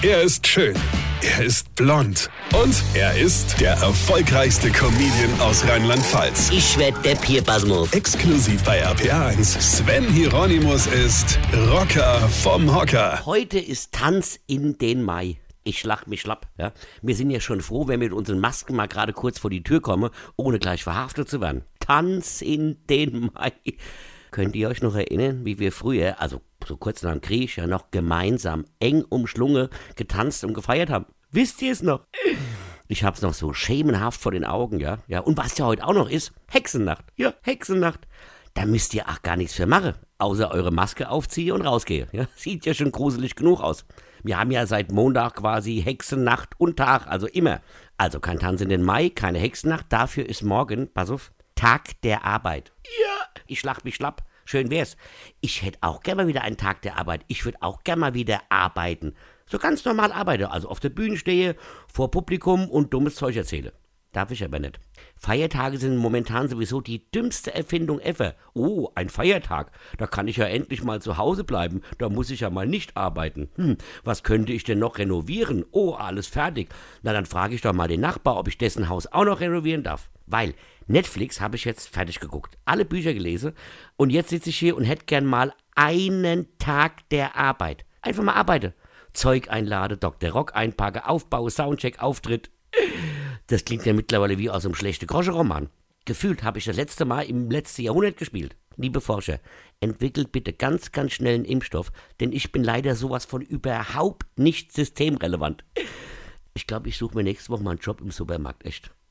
Er ist schön. Er ist blond. Und er ist der erfolgreichste Comedian aus Rheinland-Pfalz. Ich werd der Pierpasmus. Exklusiv bei RPA1. Sven Hieronymus ist Rocker vom Hocker. Heute ist Tanz in den Mai. Ich schlag mich schlapp. Ja? Wir sind ja schon froh, wenn wir mit unseren Masken mal gerade kurz vor die Tür kommen, ohne gleich verhaftet zu werden. Tanz in den Mai. Könnt ihr euch noch erinnern, wie wir früher, also so kurz nach dem Krieg, ja noch gemeinsam eng umschlungen getanzt und gefeiert haben? Wisst ihr es noch? Ich hab's noch so schemenhaft vor den Augen, ja? Ja, und was ja heute auch noch ist, Hexennacht. Ja, Hexennacht. Da müsst ihr auch gar nichts für machen, außer eure Maske aufziehen und rausgehen. Ja, sieht ja schon gruselig genug aus. Wir haben ja seit Montag quasi Hexennacht und Tag, also immer. Also kein Tanz in den Mai, keine Hexennacht, dafür ist morgen, pass auf, Tag der Arbeit. Ja, ich schlag mich schlapp. Schön wär's. Ich hätte auch gerne mal wieder einen Tag der Arbeit. Ich würde auch gerne mal wieder arbeiten. So ganz normal arbeite, also auf der Bühne stehe, vor Publikum und dummes Zeug erzähle. Darf ich aber nicht. Feiertage sind momentan sowieso die dümmste Erfindung ever. Oh, ein Feiertag. Da kann ich ja endlich mal zu Hause bleiben. Da muss ich ja mal nicht arbeiten. Hm, was könnte ich denn noch renovieren? Oh, alles fertig. Na, dann frage ich doch mal den Nachbar, ob ich dessen Haus auch noch renovieren darf. Weil Netflix habe ich jetzt fertig geguckt. Alle Bücher gelesen. Und jetzt sitze ich hier und hätte gern mal einen Tag der Arbeit. Einfach mal arbeite. Zeug einlade, Dr. Rock einpacke, aufbaue, Soundcheck, Auftritt. Das klingt ja mittlerweile wie aus einem schlechten Groschenroman. Gefühlt habe ich das letzte Mal im letzten Jahrhundert gespielt. Liebe Forscher, entwickelt bitte ganz, ganz schnell einen Impfstoff, denn ich bin leider sowas von überhaupt nicht systemrelevant. Ich glaube, ich suche mir nächste Woche mal einen Job im Supermarkt, echt.